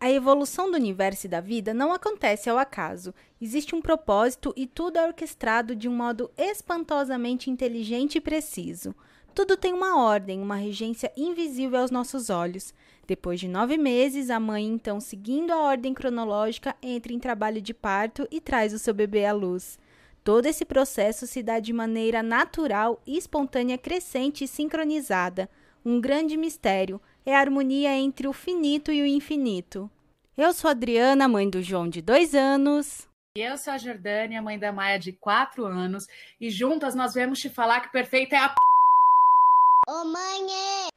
A evolução do universo e da vida não acontece ao acaso. Existe um propósito e tudo é orquestrado de um modo espantosamente inteligente e preciso. Tudo tem uma ordem, uma regência invisível aos nossos olhos. Depois de nove meses, a mãe, então, seguindo a ordem cronológica, entra em trabalho de parto e traz o seu bebê à luz. Todo esse processo se dá de maneira natural, espontânea, crescente e sincronizada. Um grande mistério é a harmonia entre o finito e o infinito. Eu sou Adriana, mãe do João de dois anos. E eu sou a Jordânia, mãe da Maia de quatro anos. E juntas nós viemos te falar que perfeita é a. Ô mãe! É...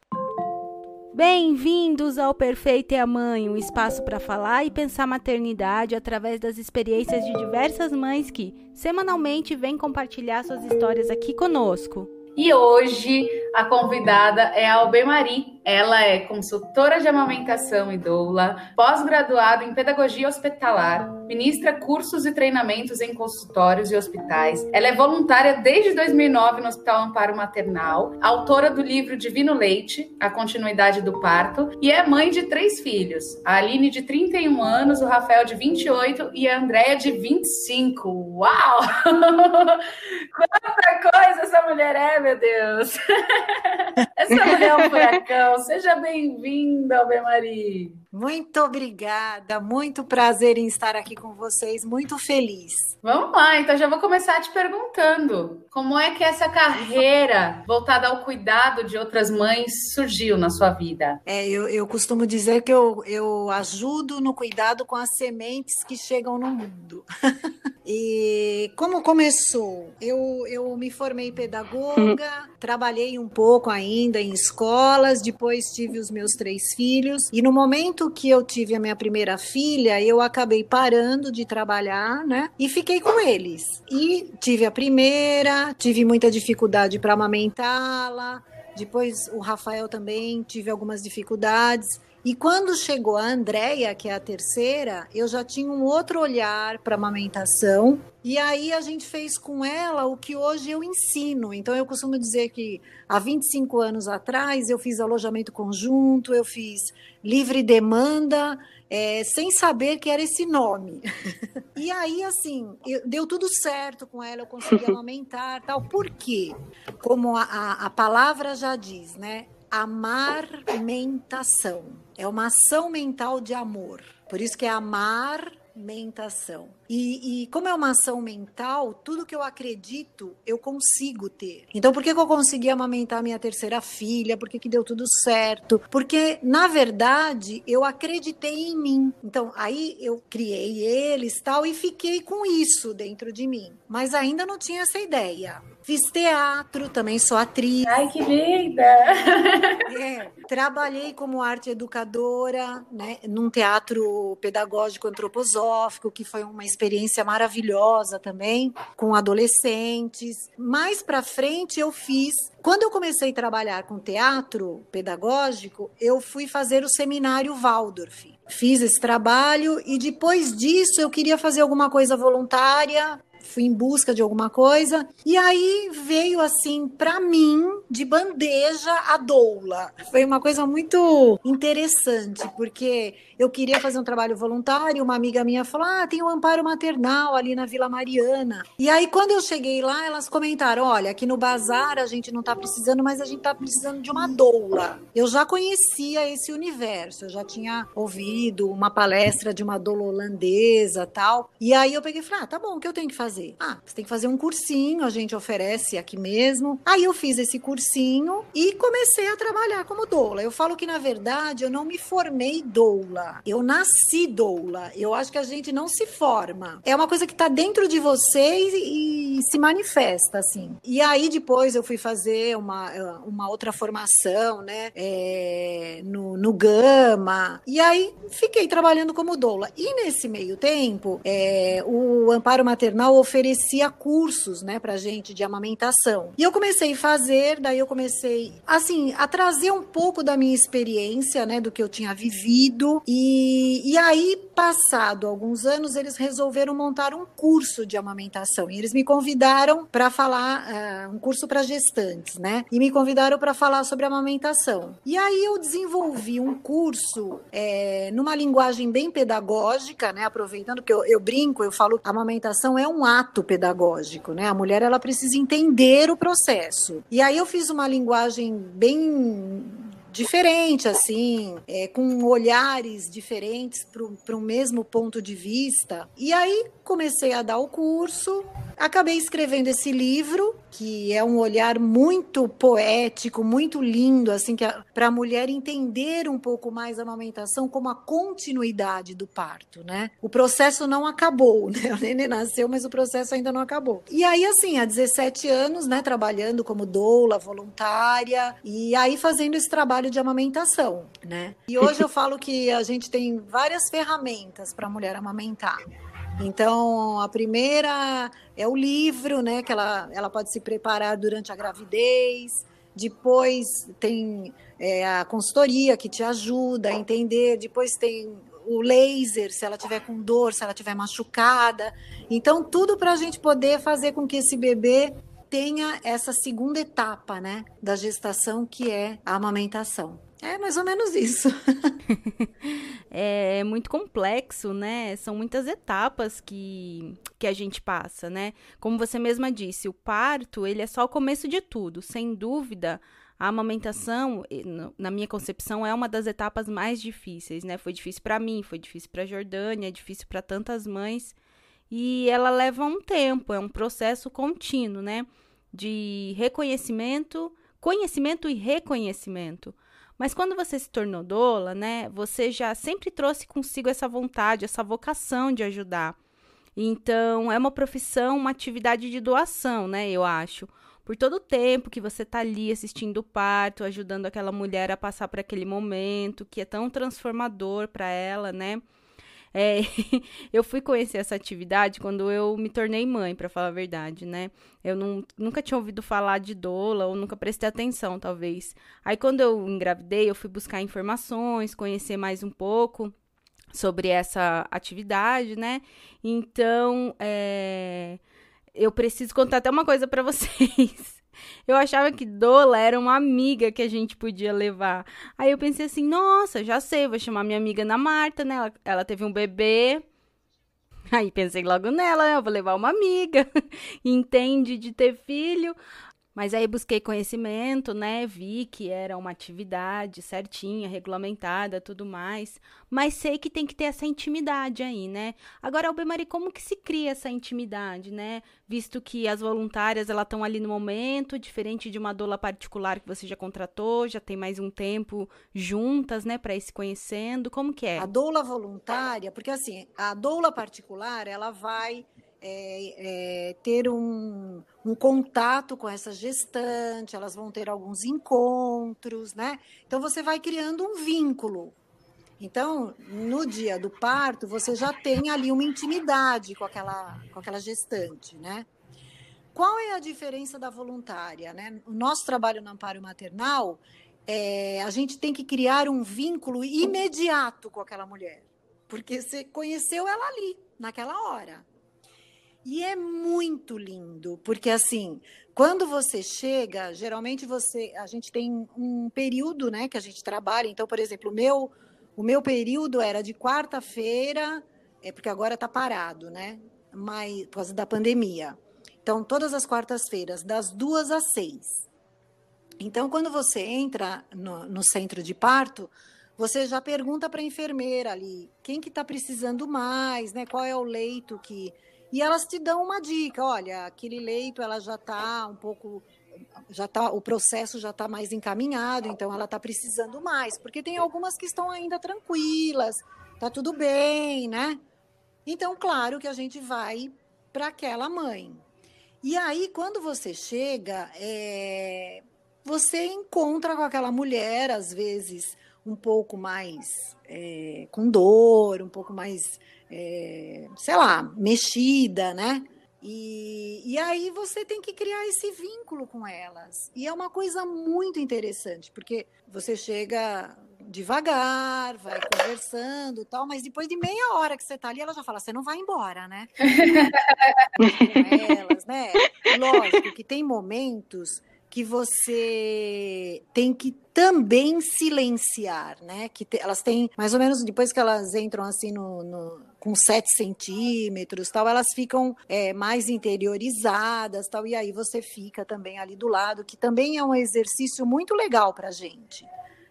Bem-vindos ao Perfeito e a Mãe, um espaço para falar e pensar maternidade através das experiências de diversas mães que, semanalmente, vêm compartilhar suas histórias aqui conosco. E hoje a convidada é a Albemari. Ela é consultora de amamentação e doula, pós-graduada em pedagogia hospitalar, ministra cursos e treinamentos em consultórios e hospitais. Ela é voluntária desde 2009 no Hospital Amparo Maternal, autora do livro Divino Leite, A Continuidade do Parto, e é mãe de três filhos: a Aline, de 31 anos, o Rafael, de 28 e a Andréia, de 25. Uau! Quanta coisa essa mulher é, meu Deus! Essa mulher é um furacão. Seja bem-vinda, Albemari. Muito obrigada, muito prazer em estar aqui com vocês, muito feliz. Vamos lá, então já vou começar te perguntando: como é que essa carreira voltada ao cuidado de outras mães surgiu na sua vida? É, eu, eu costumo dizer que eu, eu ajudo no cuidado com as sementes que chegam no mundo. e como começou? Eu, eu me formei pedagoga, trabalhei um pouco ainda em escolas, depois tive os meus três filhos, e no momento momento que eu tive a minha primeira filha, eu acabei parando de trabalhar, né? E fiquei com eles. E tive a primeira, tive muita dificuldade para amamentá-la. Depois o Rafael também tive algumas dificuldades. E quando chegou a Andréia, que é a terceira, eu já tinha um outro olhar para amamentação. E aí a gente fez com ela o que hoje eu ensino. Então eu costumo dizer que há 25 anos atrás eu fiz alojamento conjunto, eu fiz livre demanda, é, sem saber que era esse nome. e aí, assim, eu, deu tudo certo com ela, eu consegui amamentar tal. Por quê? Como a, a, a palavra já diz, né? Amarmentação. É uma ação mental de amor. Por isso que é amar mentação. E, e, como é uma ação mental, tudo que eu acredito, eu consigo ter. Então, por que, que eu consegui amamentar minha terceira filha? Por que, que deu tudo certo? Porque, na verdade, eu acreditei em mim. Então, aí eu criei eles tal e fiquei com isso dentro de mim. Mas ainda não tinha essa ideia. Fiz teatro, também sou atriz. Ai, que linda! É, trabalhei como arte educadora, né, num teatro pedagógico antroposófico, que foi uma experiência maravilhosa também, com adolescentes. Mais para frente eu fiz quando eu comecei a trabalhar com teatro pedagógico, eu fui fazer o seminário Waldorf. Fiz esse trabalho e depois disso eu queria fazer alguma coisa voluntária fui em busca de alguma coisa e aí veio assim para mim de bandeja a doula. Foi uma coisa muito interessante porque eu queria fazer um trabalho voluntário, uma amiga minha falou: "Ah, tem um amparo maternal ali na Vila Mariana". E aí quando eu cheguei lá, elas comentaram: "Olha, aqui no bazar a gente não tá precisando, mas a gente tá precisando de uma doula". Eu já conhecia esse universo, eu já tinha ouvido uma palestra de uma doula holandesa, tal. E aí eu peguei e falei: "Ah, tá bom, o que eu tenho que fazer?" Fazer? Ah, você tem que fazer um cursinho, a gente oferece aqui mesmo. Aí eu fiz esse cursinho e comecei a trabalhar como doula. Eu falo que, na verdade, eu não me formei doula. Eu nasci doula. Eu acho que a gente não se forma. É uma coisa que está dentro de você e, se manifesta, assim. E aí, depois, eu fui fazer uma, uma outra formação, né? É, no, no Gama. E aí, fiquei trabalhando como doula. E nesse meio tempo, é, o Amparo Maternal oferecia cursos, né, pra gente de amamentação. E eu comecei a fazer, daí eu comecei, assim, a trazer um pouco da minha experiência, né, do que eu tinha vivido. E, e aí, passado alguns anos, eles resolveram montar um curso de amamentação. E eles me convidaram para falar, uh, um curso para gestantes, né? E me convidaram para falar sobre amamentação. E aí eu desenvolvi um curso é, numa linguagem bem pedagógica, né? Aproveitando que eu, eu brinco, eu falo, amamentação é um ato pedagógico, né? A mulher ela precisa entender o processo. E aí eu fiz uma linguagem bem diferente, assim, é, com olhares diferentes para o mesmo ponto de vista. E aí comecei a dar o curso, acabei escrevendo esse livro, que é um olhar muito poético, muito lindo, assim, que para a mulher entender um pouco mais a amamentação como a continuidade do parto, né? O processo não acabou, né? O neném nasceu, mas o processo ainda não acabou. E aí, assim, há 17 anos, né, trabalhando como doula, voluntária, e aí fazendo esse trabalho de amamentação, né? E hoje eu falo que a gente tem várias ferramentas para a mulher amamentar. Então, a primeira é o livro, né? Que ela, ela pode se preparar durante a gravidez. Depois tem é, a consultoria que te ajuda a entender. Depois tem o laser, se ela tiver com dor, se ela tiver machucada. Então, tudo para a gente poder fazer com que esse bebê tenha essa segunda etapa, né, da gestação, que é a amamentação. É mais ou menos isso. É, é muito complexo, né? São muitas etapas que, que a gente passa, né? Como você mesma disse, o parto, ele é só o começo de tudo. Sem dúvida, a amamentação, na minha concepção, é uma das etapas mais difíceis, né? Foi difícil para mim, foi difícil para Jordânia, é difícil para tantas mães. E ela leva um tempo, é um processo contínuo, né? De reconhecimento, conhecimento e reconhecimento. Mas quando você se tornou doula, né, você já sempre trouxe consigo essa vontade, essa vocação de ajudar. Então, é uma profissão, uma atividade de doação, né, eu acho. Por todo o tempo que você tá ali assistindo o parto, ajudando aquela mulher a passar por aquele momento que é tão transformador para ela, né? É, eu fui conhecer essa atividade quando eu me tornei mãe, para falar a verdade, né? Eu não, nunca tinha ouvido falar de doula ou nunca prestei atenção, talvez. Aí quando eu engravidei, eu fui buscar informações, conhecer mais um pouco sobre essa atividade, né? Então, é, eu preciso contar até uma coisa para vocês. Eu achava que Dola era uma amiga que a gente podia levar. Aí eu pensei assim, nossa, já sei, vou chamar minha amiga Ana Marta, né? Ela, ela teve um bebê. Aí pensei logo nela, eu vou levar uma amiga. Entende de ter filho. Mas aí busquei conhecimento, né? Vi que era uma atividade certinha, regulamentada, tudo mais. Mas sei que tem que ter essa intimidade aí, né? Agora, Albemari, como que se cria essa intimidade, né? Visto que as voluntárias, elas estão ali no momento, diferente de uma doula particular que você já contratou, já tem mais um tempo juntas, né? Para ir se conhecendo. Como que é? A doula voluntária, porque assim, a doula particular, ela vai é, é, ter um, um, contato com essa gestante, elas vão ter alguns encontros, né? Então você vai criando um vínculo. Então, no dia do parto, você já tem ali uma intimidade com aquela, com aquela gestante, né? Qual é a diferença da voluntária, né? O nosso trabalho no amparo maternal, é, a gente tem que criar um vínculo imediato com aquela mulher, porque você conheceu ela ali, naquela hora. E é muito lindo, porque assim, quando você chega, geralmente você, a gente tem um período, né, que a gente trabalha. Então, por exemplo, o meu, o meu período era de quarta-feira, é porque agora está parado, né? Mas por causa da pandemia. Então, todas as quartas-feiras, das duas às seis. Então, quando você entra no, no centro de parto, você já pergunta para a enfermeira ali quem que está precisando mais, né? Qual é o leito que e elas te dão uma dica, olha, aquele leito ela já está um pouco já tá, o processo já está mais encaminhado, então ela está precisando mais, porque tem algumas que estão ainda tranquilas, tá tudo bem, né? Então, claro que a gente vai para aquela mãe. E aí, quando você chega, é, você encontra com aquela mulher, às vezes, um pouco mais é, com dor, um pouco mais é, sei lá, mexida, né? E, e aí você tem que criar esse vínculo com elas. E é uma coisa muito interessante, porque você chega devagar, vai conversando tal, mas depois de meia hora que você tá ali, ela já fala, você não vai embora, né? com elas, né? Lógico que tem momentos que você tem que também silenciar, né? Que te, elas têm mais ou menos depois que elas entram assim no, no com 7 centímetros, tal, elas ficam é, mais interiorizadas, tal, e aí você fica também ali do lado, que também é um exercício muito legal para gente,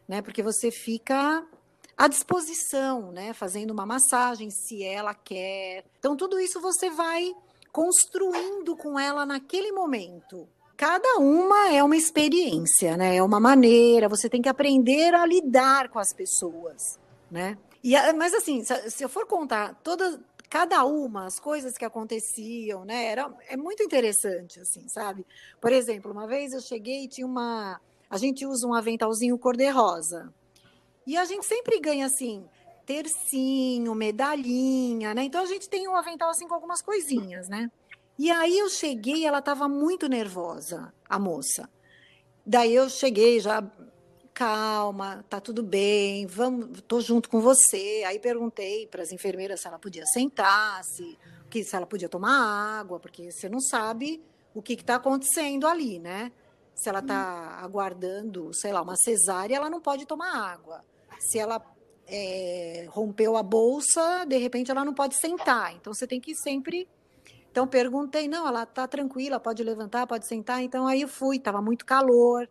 né? Porque você fica à disposição, né? Fazendo uma massagem, se ela quer. Então tudo isso você vai construindo com ela naquele momento, cada uma é uma experiência, né? É uma maneira, você tem que aprender a lidar com as pessoas, né? E, mas assim, se eu for contar todas, cada uma, as coisas que aconteciam, né? Era, é muito interessante, assim, sabe? Por exemplo, uma vez eu cheguei e tinha uma. A gente usa um aventalzinho cor-de-rosa. E a gente sempre ganha, assim, tercinho, medalhinha, né? Então a gente tem um avental, assim, com algumas coisinhas, né? E aí eu cheguei, ela estava muito nervosa, a moça. Daí eu cheguei já, calma, tá tudo bem, vamos, tô junto com você. Aí perguntei para as enfermeiras se ela podia sentar, se, que, se ela podia tomar água, porque você não sabe o que está acontecendo ali, né? Se ela está aguardando, sei lá, uma cesárea, ela não pode tomar água. Se ela é, rompeu a bolsa, de repente ela não pode sentar. Então você tem que sempre então perguntei, não, ela tá tranquila, pode levantar, pode sentar. Então aí eu fui, estava muito calor.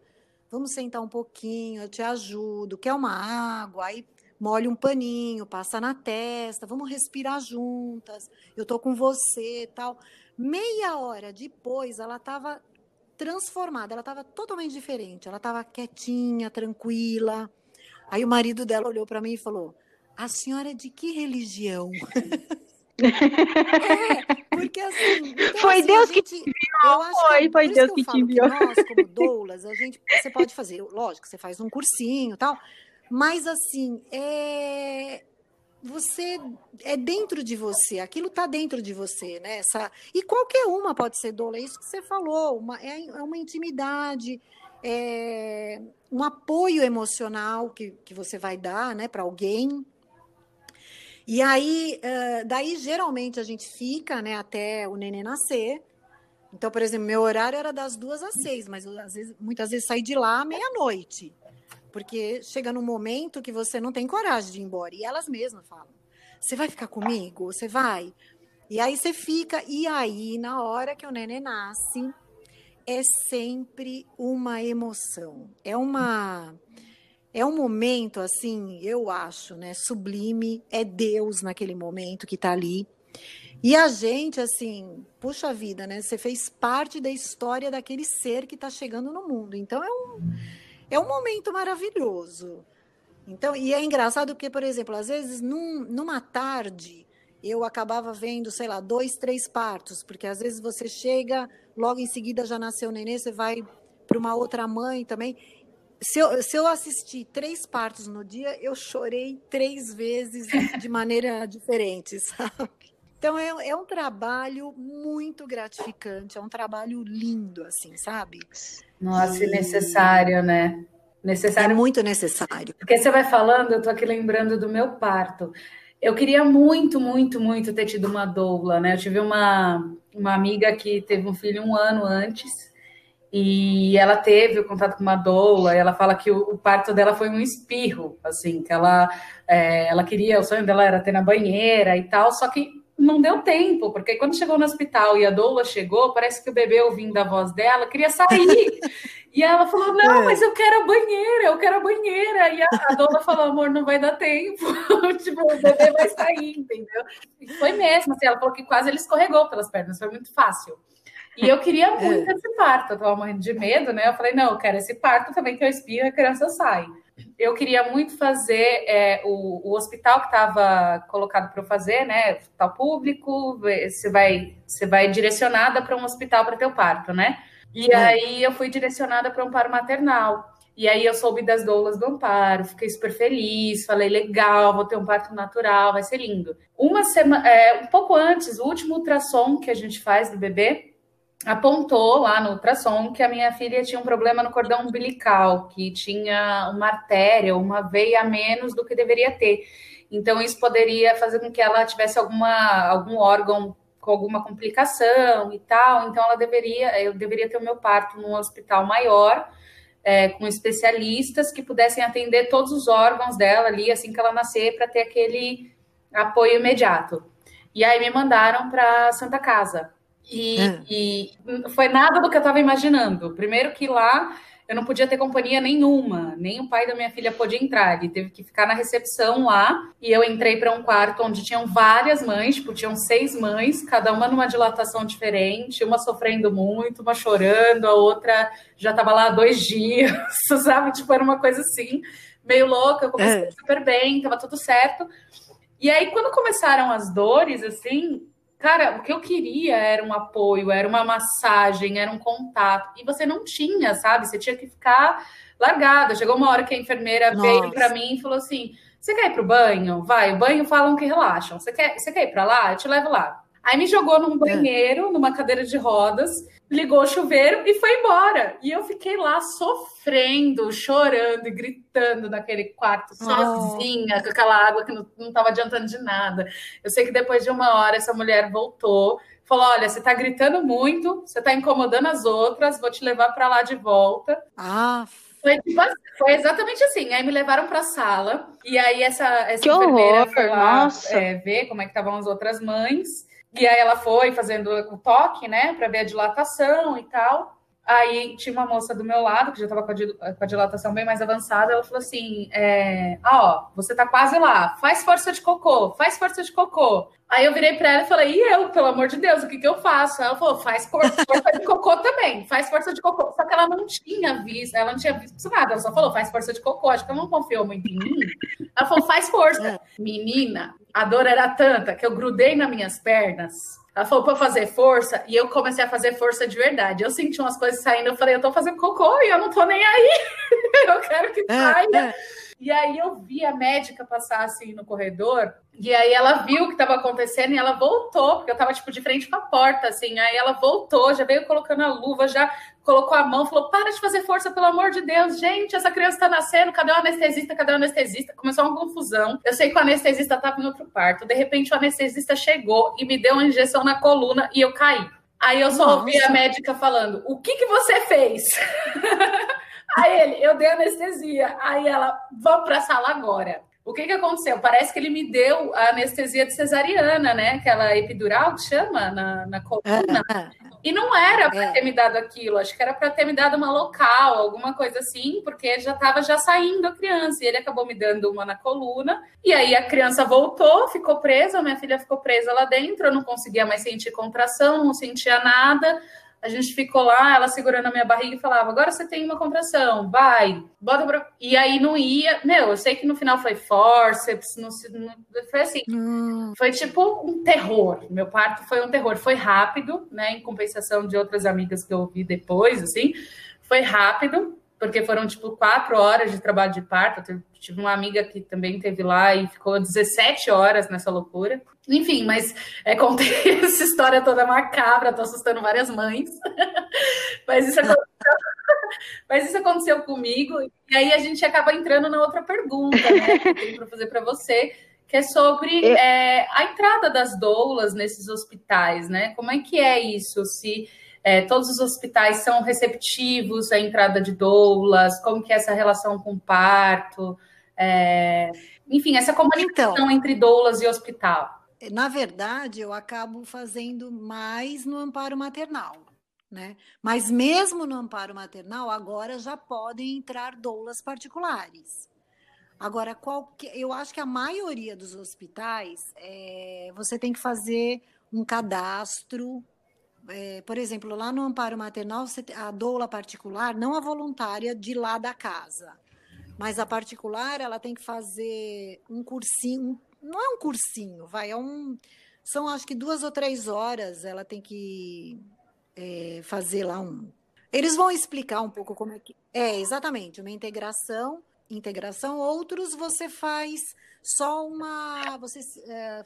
Vamos sentar um pouquinho, eu te ajudo. Quer uma água? Aí molha um paninho, passa na testa, vamos respirar juntas. Eu tô com você, tal. Meia hora depois, ela estava transformada, ela estava totalmente diferente. Ela estava quietinha, tranquila. Aí o marido dela olhou para mim e falou: "A senhora é de que religião?" É, porque assim. Então, foi assim, Deus gente, que te enviou. Foi, que, foi Deus que, que te enviou. Que nós, como doulas, a gente, você pode fazer, lógico, você faz um cursinho tal, mas assim, é. Você é dentro de você, aquilo está dentro de você, né? Essa, e qualquer uma pode ser doula, é isso que você falou, uma, é, é uma intimidade, é um apoio emocional que, que você vai dar né, para alguém, e aí, daí geralmente a gente fica, né, até o neném nascer. Então, por exemplo, meu horário era das duas às seis, mas eu, às vezes, muitas vezes saí de lá meia-noite. Porque chega num momento que você não tem coragem de ir embora. E elas mesmas falam: Você vai ficar comigo? Você vai? E aí você fica. E aí, na hora que o neném nasce, é sempre uma emoção. É uma é um momento assim, eu acho, né, sublime, é Deus naquele momento que está ali. E a gente, assim, puxa vida, né? Você fez parte da história daquele ser que está chegando no mundo. Então é um, é um momento maravilhoso. Então, e é engraçado porque, por exemplo, às vezes num, numa tarde eu acabava vendo, sei lá, dois, três partos, porque às vezes você chega, logo em seguida já nasceu o nenê, você vai para uma outra mãe também se eu, se eu assisti três partos no dia, eu chorei três vezes de maneira diferente, sabe? Então é, é, um trabalho muito gratificante, é um trabalho lindo, assim, sabe? Nossa, e necessário, né? Necessário. É muito necessário. Porque você vai falando, eu tô aqui lembrando do meu parto. Eu queria muito, muito, muito ter tido uma doula, né? Eu tive uma, uma amiga que teve um filho um ano antes e ela teve o contato com uma doula, e ela fala que o, o, parto dela foi um espirro, assim, que ela, é, ela queria, o sonho dela era ter na banheira e tal, só que não deu tempo, porque quando chegou no hospital e a doula chegou, parece que o bebê, ouvindo a voz dela, queria sair. e ela falou: Não, é. mas eu quero a banheira, eu quero a banheira. E a, a doula falou: Amor, não vai dar tempo. tipo, o bebê vai sair, entendeu? E foi mesmo, assim, ela falou que quase ele escorregou pelas pernas, foi muito fácil. E eu queria é. muito esse parto, eu tava morrendo de medo, né? Eu falei, não, eu quero esse parto também, que eu espirro e a criança sai. Eu queria muito fazer é, o, o, hospital que estava colocado para eu fazer, né? Hospital público, você vai, você vai direcionada para um hospital para ter o parto, né? E é. aí eu fui direcionada para um paro maternal. E aí eu soube das doulas do Amparo, fiquei super feliz, falei, legal, vou ter um parto natural, vai ser lindo. Uma semana, é, um pouco antes, o último ultrassom que a gente faz do bebê, apontou lá no ultrassom que a minha filha tinha um problema no cordão umbilical, que tinha uma artéria, uma veia a menos do que deveria ter. Então, isso poderia fazer com que ela tivesse alguma, algum órgão com alguma complicação e tal. Então, ela deveria, eu deveria ter o meu parto num hospital maior, é, com especialistas que pudessem atender todos os órgãos dela ali assim que ela nascer, para ter aquele apoio imediato. E aí me mandaram para Santa Casa. E, é. e, foi nada do que eu estava imaginando. Primeiro que lá eu não podia ter companhia nenhuma, nem o pai da minha filha pôde entrar, ele teve que ficar na recepção lá. E eu entrei para um quarto onde tinham várias mães, tipo, tinham seis mães, cada uma numa dilatação diferente, uma sofrendo muito, uma chorando, a outra já estava lá há dois dias, sabe? Tipo, era uma coisa assim, meio louca. Eu comecei é. super bem, estava tudo certo. E aí, quando começaram as dores, assim, Cara, o que eu queria era um apoio, era uma massagem, era um contato. E você não tinha, sabe? Você tinha que ficar largada. Chegou uma hora que a enfermeira Nossa. veio para mim e falou assim: Você quer ir pro banho? Vai, o banho falam que relaxam. Você quer, você quer ir para lá? Eu te levo lá. Aí me jogou num é. banheiro, numa cadeira de rodas, ligou o chuveiro e foi embora. E eu fiquei lá sofrendo, chorando e gritando naquele quarto, sozinha, oh. com aquela água que não, não tava adiantando de nada. Eu sei que depois de uma hora essa mulher voltou, falou: Olha, você tá gritando muito, você tá incomodando as outras, vou te levar para lá de volta. Ah, foi, tipo, foi, exatamente assim. Aí me levaram para a sala. E aí essa, essa que enfermeira horror, foi lá é, ver como é que estavam as outras mães. E aí ela foi fazendo o toque, né, para ver a dilatação e tal. Aí tinha uma moça do meu lado, que já estava com, a dilatação bem mais avançada, ela falou assim: é, ah, ó, você tá quase lá, faz força de cocô, faz força de cocô. Aí eu virei para ela e falei, e eu, pelo amor de Deus, o que, que eu faço? Ela falou, faz força de cocô também, faz força de cocô. Só que ela não tinha visto, ela não tinha visto nada, ela só falou, faz força de cocô. Acho que ela não confiou muito em mim. Ela falou, faz força. É. Menina, a dor era tanta que eu grudei nas minhas pernas ela falou para fazer força e eu comecei a fazer força de verdade. Eu senti umas coisas saindo, eu falei, eu tô fazendo cocô e eu não tô nem aí. eu quero que é, saia. É, é. E aí eu vi a médica passar assim no corredor, e aí ela viu o que estava acontecendo e ela voltou, porque eu estava tipo de frente para a porta, assim. Aí ela voltou, já veio colocando a luva, já colocou a mão, falou: para de fazer força, pelo amor de Deus, gente, essa criança está nascendo, cadê o anestesista? Cadê o anestesista? Começou uma confusão. Eu sei que o anestesista estava em outro parto. De repente, o anestesista chegou e me deu uma injeção na coluna e eu caí. Aí eu só Nossa. ouvi a médica falando: o que, que você fez? Aí ele, eu dei anestesia. Aí ela, vamos para a sala agora. O que, que aconteceu? Parece que ele me deu a anestesia de cesariana, né? Aquela epidural que chama na, na coluna. É, é. E não era para é. ter me dado aquilo, acho que era para ter me dado uma local, alguma coisa assim, porque já estava já saindo a criança. E ele acabou me dando uma na coluna. E aí a criança voltou, ficou presa, minha filha ficou presa lá dentro, eu não conseguia mais sentir contração, não sentia nada. A gente ficou lá, ela segurando a minha barriga e falava: agora você tem uma contração, vai, bota pra... E aí não ia. Meu, eu sei que no final foi forceps, não, não, foi assim. Hum. Foi tipo um terror. Meu parto foi um terror. Foi rápido, né? Em compensação de outras amigas que eu ouvi depois, assim. Foi rápido, porque foram tipo quatro horas de trabalho de parto. Eu tive uma amiga que também teve lá e ficou 17 horas nessa loucura. Enfim, mas é, contei essa história toda macabra, tô assustando várias mães. mas, isso aconteceu, mas isso aconteceu comigo, e aí a gente acaba entrando na outra pergunta, né? Que eu tenho para fazer para você, que é sobre é, a entrada das doulas nesses hospitais, né? Como é que é isso? Se é, todos os hospitais são receptivos à entrada de doulas? Como que é essa relação com o parto? É, enfim, essa comunicação então, entre doulas e hospital. Na verdade, eu acabo fazendo mais no amparo maternal. Né? Mas mesmo no amparo maternal, agora já podem entrar doulas particulares. Agora, qualquer, eu acho que a maioria dos hospitais é, você tem que fazer um cadastro é, por exemplo, lá no amparo maternal, a doula particular, não a voluntária de lá da casa, mas a particular, ela tem que fazer um cursinho, não é um cursinho, vai, é um, são acho que duas ou três horas, ela tem que é, fazer lá um, Eles vão explicar um pouco como é que. É, exatamente, uma integração, integração, outros você faz só uma. Você é,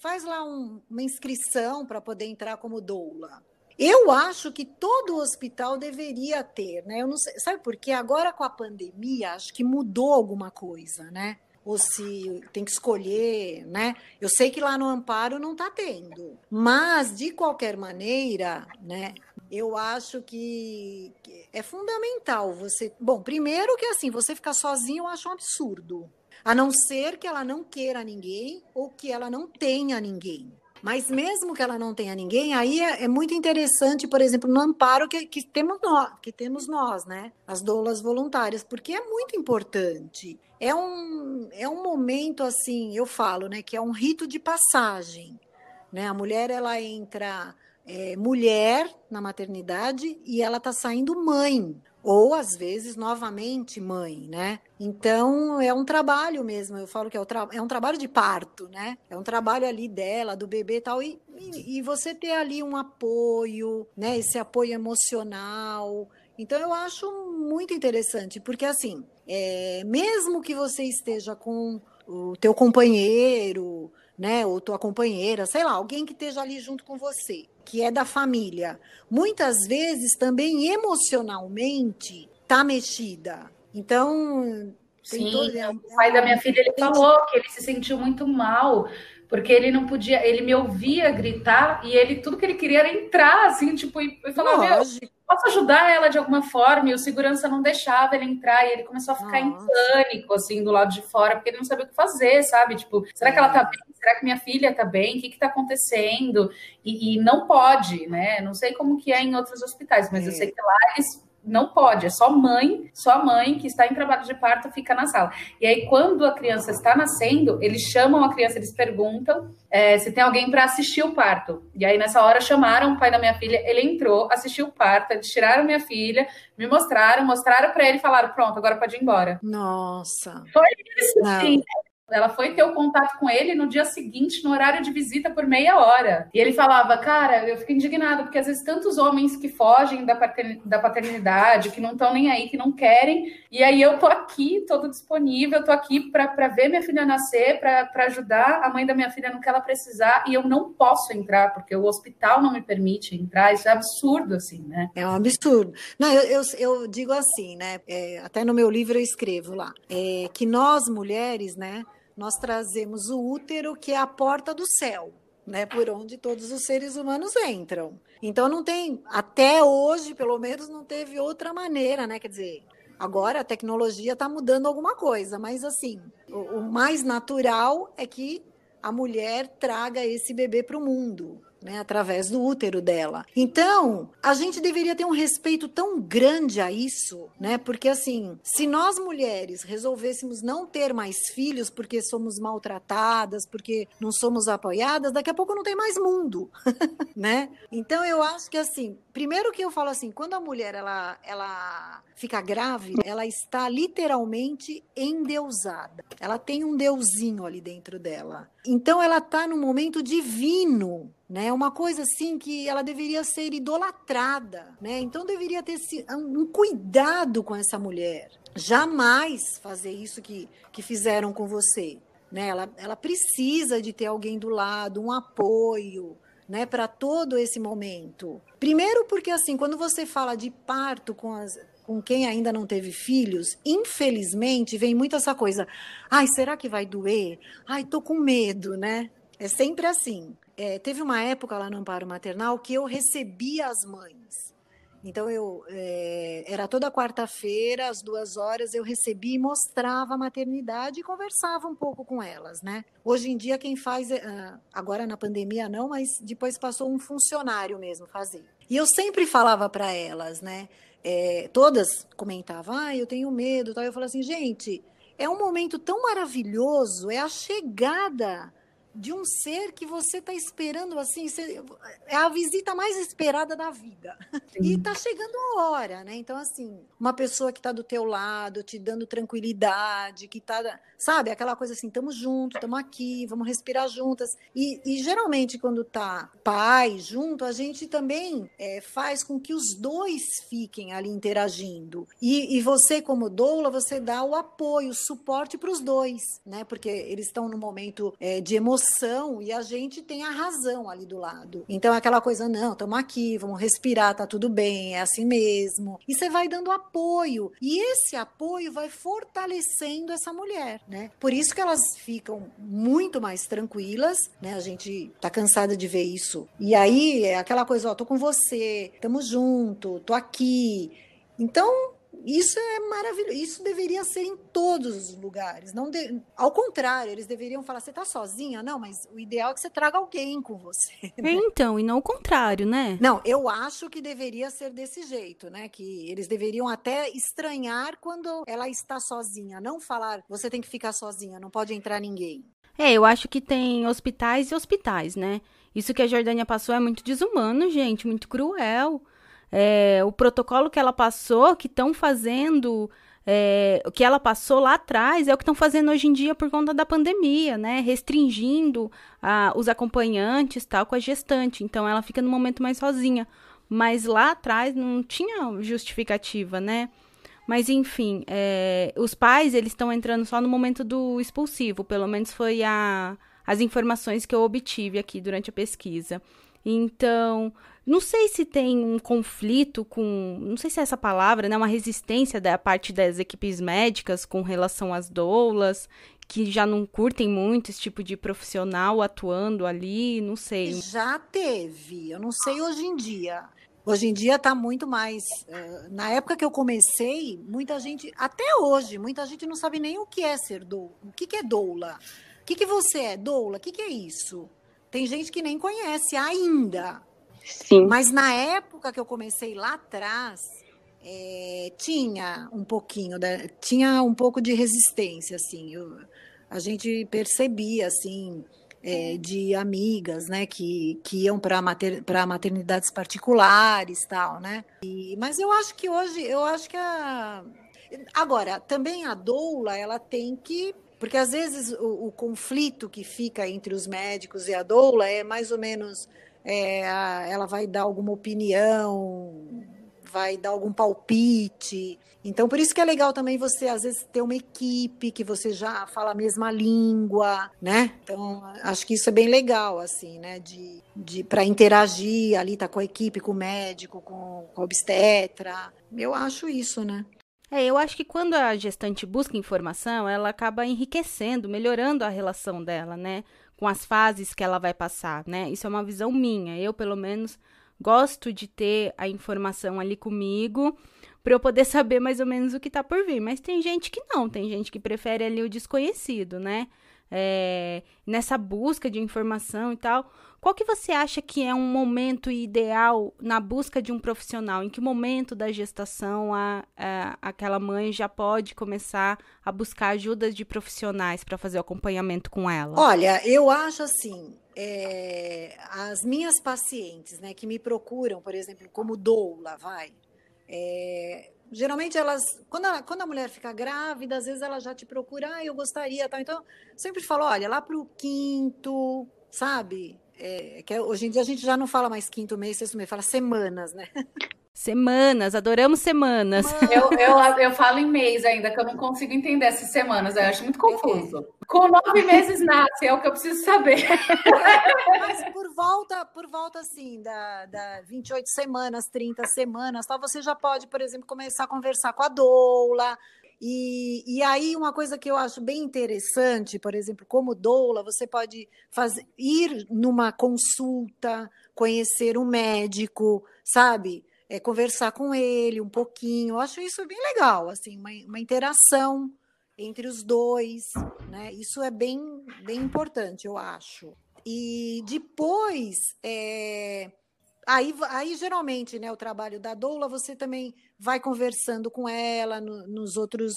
faz lá um, uma inscrição para poder entrar como doula. Eu acho que todo hospital deveria ter, né? Eu não sei, sabe por quê? Agora com a pandemia, acho que mudou alguma coisa, né? Ou se tem que escolher, né? Eu sei que lá no Amparo não está tendo, mas de qualquer maneira, né? Eu acho que é fundamental você. Bom, primeiro que assim, você ficar sozinho eu acho um absurdo. A não ser que ela não queira ninguém ou que ela não tenha ninguém. Mas mesmo que ela não tenha ninguém, aí é, é muito interessante, por exemplo, no amparo que, que, temos nós, que temos nós, né? As doulas voluntárias, porque é muito importante. É um, é um momento, assim, eu falo, né, que é um rito de passagem. Né? A mulher, ela entra é, mulher na maternidade e ela está saindo mãe ou às vezes novamente mãe, né? Então é um trabalho mesmo. Eu falo que é, é, um trabalho de parto, né? É um trabalho ali dela, do bebê e tal, e, e, e você ter ali um apoio, né? Esse apoio emocional. Então eu acho muito interessante, porque assim, é, mesmo que você esteja com o teu companheiro, né, ou tua companheira, sei lá, alguém que esteja ali junto com você, que é da família, muitas vezes também emocionalmente tá mexida. Então, Sim, todo... É o pai da minha filha ele falou que ele se sentiu muito mal porque ele não podia, ele me ouvia gritar e ele tudo que ele queria era entrar assim, tipo, e, falar, posso ajudar ela de alguma forma? E o segurança não deixava ele entrar e ele começou a ficar Nossa. em pânico assim do lado de fora, porque ele não sabia o que fazer, sabe? Tipo, será que ela tá bem? Será que minha filha tá bem? O que que tá acontecendo? E, e não pode, né? Não sei como que é em outros hospitais, mas é. eu sei que lá eles não pode, é só mãe, só mãe que está em trabalho de parto fica na sala. E aí, quando a criança está nascendo, eles chamam a criança, eles perguntam é, se tem alguém para assistir o parto. E aí, nessa hora, chamaram o pai da minha filha, ele entrou, assistiu o parto, eles tiraram minha filha, me mostraram, mostraram para ele e falaram: pronto, agora pode ir embora. Nossa. Foi isso, sim. Ela foi ter o contato com ele no dia seguinte, no horário de visita, por meia hora. E ele falava, cara, eu fico indignado, porque às vezes tantos homens que fogem da paternidade, que não estão nem aí, que não querem, e aí eu tô aqui, todo disponível, tô aqui para ver minha filha nascer, para ajudar a mãe da minha filha no que ela precisar, e eu não posso entrar, porque o hospital não me permite entrar. Isso é absurdo, assim, né? É um absurdo. Não, eu, eu, eu digo assim, né? É, até no meu livro eu escrevo lá, é, que nós mulheres, né? Nós trazemos o útero, que é a porta do céu, né, por onde todos os seres humanos entram. Então não tem, até hoje, pelo menos, não teve outra maneira, né? Quer dizer, agora a tecnologia está mudando alguma coisa, mas assim, o, o mais natural é que a mulher traga esse bebê para o mundo né, através do útero dela. Então, a gente deveria ter um respeito tão grande a isso, né? Porque assim, se nós mulheres resolvêssemos não ter mais filhos porque somos maltratadas, porque não somos apoiadas, daqui a pouco não tem mais mundo, né? Então eu acho que assim, primeiro que eu falo assim, quando a mulher ela ela fica grávida, ela está literalmente endeusada. Ela tem um deusinho ali dentro dela. Então ela está num momento divino né? Uma coisa assim que ela deveria ser idolatrada, né? Então deveria ter um cuidado com essa mulher. Jamais fazer isso que, que fizeram com você, né? Ela, ela precisa de ter alguém do lado, um apoio, né, para todo esse momento. Primeiro porque assim, quando você fala de parto com as com quem ainda não teve filhos, infelizmente vem muito essa coisa. Ai, será que vai doer? Ai, tô com medo, né? É sempre assim é, teve uma época lá no Amparo Maternal que eu recebia as mães. Então eu é, era toda quarta-feira, às duas horas, eu recebia e mostrava a maternidade e conversava um pouco com elas, né? Hoje em dia quem faz, é, ah, agora na pandemia não, mas depois passou um funcionário mesmo fazer. E eu sempre falava para elas, né? É, todas comentavam, ah, eu tenho medo, tal. Eu falava assim, gente, é um momento tão maravilhoso, é a chegada de um ser que você está esperando assim, você, é a visita mais esperada da vida. Sim. E está chegando a hora, né? Então, assim, uma pessoa que está do teu lado, te dando tranquilidade, que está, sabe, aquela coisa assim, estamos juntos, estamos aqui, vamos respirar juntas. E, e, geralmente, quando tá pai junto, a gente também é, faz com que os dois fiquem ali interagindo. E, e você, como doula, você dá o apoio, o suporte para os dois, né? Porque eles estão no momento é, de emoção emoção e a gente tem a razão ali do lado. Então, aquela coisa, não, estamos aqui, vamos respirar, tá tudo bem, é assim mesmo. E você vai dando apoio. E esse apoio vai fortalecendo essa mulher, né? Por isso que elas ficam muito mais tranquilas, né? A gente tá cansada de ver isso. E aí, é aquela coisa, ó, tô com você, estamos junto, tô aqui. Então, isso é maravilhoso. Isso deveria ser em todos os lugares. Não de... Ao contrário, eles deveriam falar: você está sozinha? Não, mas o ideal é que você traga alguém com você. Né? Então, e não o contrário, né? Não, eu acho que deveria ser desse jeito, né? Que eles deveriam até estranhar quando ela está sozinha. Não falar: você tem que ficar sozinha, não pode entrar ninguém. É, eu acho que tem hospitais e hospitais, né? Isso que a Jordânia passou é muito desumano, gente, muito cruel é, o protocolo que ela passou, que estão fazendo, é, o que ela passou lá atrás, é o que estão fazendo hoje em dia por conta da pandemia, né? Restringindo a, os acompanhantes tal com a gestante. Então ela fica no momento mais sozinha. Mas lá atrás não tinha justificativa, né? Mas enfim, é, os pais eles estão entrando só no momento do expulsivo, pelo menos foi a, as informações que eu obtive aqui durante a pesquisa. Então, não sei se tem um conflito com, não sei se é essa palavra, né, uma resistência da parte das equipes médicas com relação às doulas, que já não curtem muito esse tipo de profissional atuando ali, não sei. Já teve, eu não sei hoje em dia. Hoje em dia está muito mais. Uh, na época que eu comecei, muita gente, até hoje, muita gente não sabe nem o que é ser doula. O que, que é doula? O que, que você é, doula? O que, que é isso? Tem gente que nem conhece ainda. Sim. Mas na época que eu comecei lá atrás, é, tinha um pouquinho, da, tinha um pouco de resistência, assim. Eu, a gente percebia, assim, é, de amigas, né, que, que iam para mater, maternidades particulares, tal, né. E, mas eu acho que hoje, eu acho que a agora também a doula, ela tem que porque às vezes o, o, conflito que fica entre os médicos e a doula é mais ou menos é, a, ela vai dar alguma opinião, vai dar algum palpite. Então, por isso que é legal também você, às vezes, ter uma equipe que você já fala a mesma língua, né? Então, acho que isso é bem legal, assim, né? De, de, Para interagir ali, tá com a equipe, com o médico, com, com a obstetra. Eu acho isso, né? É, eu acho que quando a gestante busca informação, ela acaba enriquecendo, melhorando a relação dela, né? Com as fases que ela vai passar, né? Isso é uma visão minha. Eu, pelo menos, gosto de ter a informação ali comigo para eu poder saber mais ou menos o que tá por vir. Mas tem gente que não, tem gente que prefere ali o desconhecido, né? É, nessa busca de informação e tal. Qual que você acha que é um momento ideal na busca de um profissional? Em que momento da gestação a, a aquela mãe já pode começar a buscar ajuda de profissionais para fazer o acompanhamento com ela? Olha, eu acho assim, é, as minhas pacientes, né, que me procuram, por exemplo, como doula, vai, é, geralmente elas, quando a, quando a mulher fica grávida, às vezes ela já te procura, ah, eu gostaria, tal. Então, sempre falo, olha, lá para o quinto, sabe? É, que hoje em dia a gente já não fala mais quinto mês, sexto mês, fala semanas, né? Semanas, adoramos semanas. Eu, eu, eu falo em mês ainda, que eu não consigo entender essas semanas, eu acho muito confuso. Com nove meses nasce, é o que eu preciso saber. Mas por volta, por volta assim, da, da 28 semanas, 30 semanas, tal, você já pode, por exemplo, começar a conversar com a doula, e, e aí, uma coisa que eu acho bem interessante, por exemplo, como doula, você pode fazer, ir numa consulta, conhecer um médico, sabe? É, conversar com ele um pouquinho. Eu acho isso bem legal, assim, uma, uma interação entre os dois, né? Isso é bem, bem importante, eu acho. E depois, é, Aí, aí geralmente, né, o trabalho da doula, você também vai conversando com ela no, nos outros,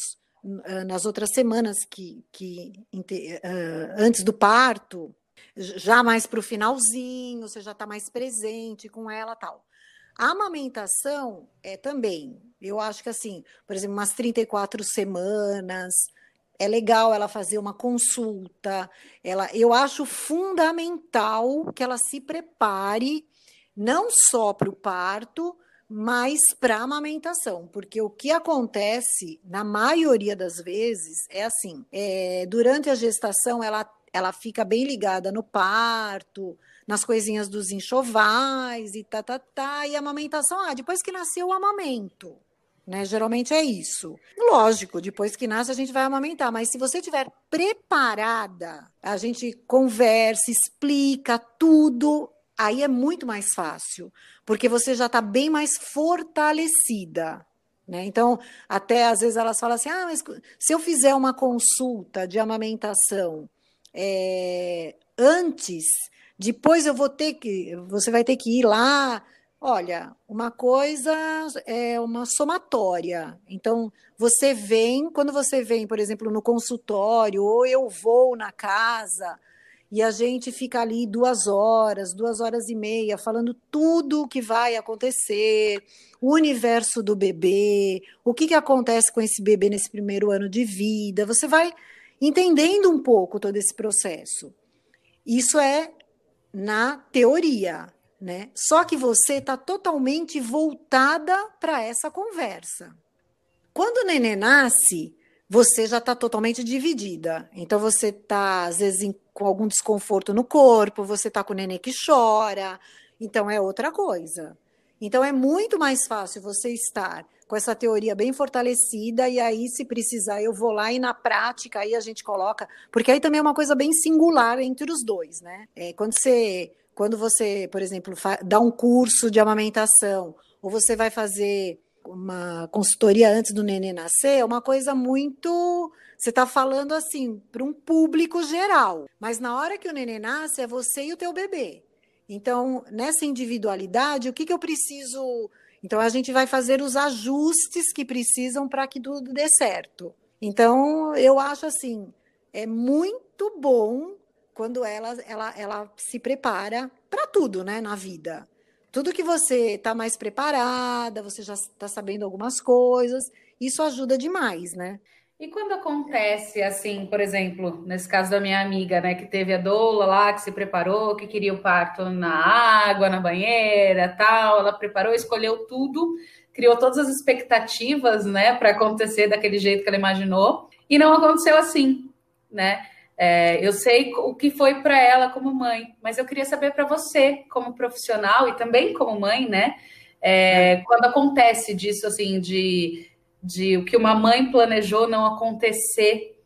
nas outras semanas que, que uh, antes do parto. já mais para o finalzinho, você já está mais presente com ela tal. A amamentação é também, eu acho que assim, por exemplo, umas 34 semanas, é legal ela fazer uma consulta. Ela, eu acho fundamental que ela se prepare não só para o parto, mas para a amamentação, porque o que acontece na maioria das vezes é assim: é, durante a gestação ela, ela fica bem ligada no parto, nas coisinhas dos enxovais e tá, tá, tá, e amamentação, ah, depois que nasceu o amamento. Né? Geralmente é isso. Lógico, depois que nasce a gente vai amamentar, mas se você estiver preparada, a gente conversa, explica tudo, aí é muito mais fácil, porque você já está bem mais fortalecida. Né? Então, até às vezes elas falam assim: ah, mas se eu fizer uma consulta de amamentação é, antes, depois eu vou ter que, você vai ter que ir lá Olha, uma coisa é uma somatória. Então, você vem, quando você vem, por exemplo, no consultório, ou eu vou na casa, e a gente fica ali duas horas, duas horas e meia, falando tudo o que vai acontecer, o universo do bebê, o que, que acontece com esse bebê nesse primeiro ano de vida. Você vai entendendo um pouco todo esse processo. Isso é na teoria né? Só que você está totalmente voltada para essa conversa. Quando o neném nasce, você já está totalmente dividida. Então você está, às vezes, em, com algum desconforto no corpo, você está com o neném que chora, então é outra coisa. Então é muito mais fácil você estar com essa teoria bem fortalecida e aí, se precisar, eu vou lá e na prática aí a gente coloca, porque aí também é uma coisa bem singular entre os dois, né? É, quando você quando você, por exemplo, dá um curso de amamentação, ou você vai fazer uma consultoria antes do neném nascer, é uma coisa muito. Você está falando assim para um público geral, mas na hora que o neném nasce é você e o teu bebê. Então, nessa individualidade, o que, que eu preciso. Então, a gente vai fazer os ajustes que precisam para que tudo dê certo. Então, eu acho assim, é muito bom quando ela, ela, ela se prepara para tudo, né, na vida. Tudo que você está mais preparada, você já está sabendo algumas coisas, isso ajuda demais, né? E quando acontece assim, por exemplo, nesse caso da minha amiga, né, que teve a doula lá, que se preparou, que queria o parto na água, na banheira, tal, ela preparou, escolheu tudo, criou todas as expectativas, né, para acontecer daquele jeito que ela imaginou, e não aconteceu assim, né? É, eu sei o que foi para ela como mãe, mas eu queria saber para você, como profissional e também como mãe, né? É, quando acontece disso, assim, de, de o que uma mãe planejou não acontecer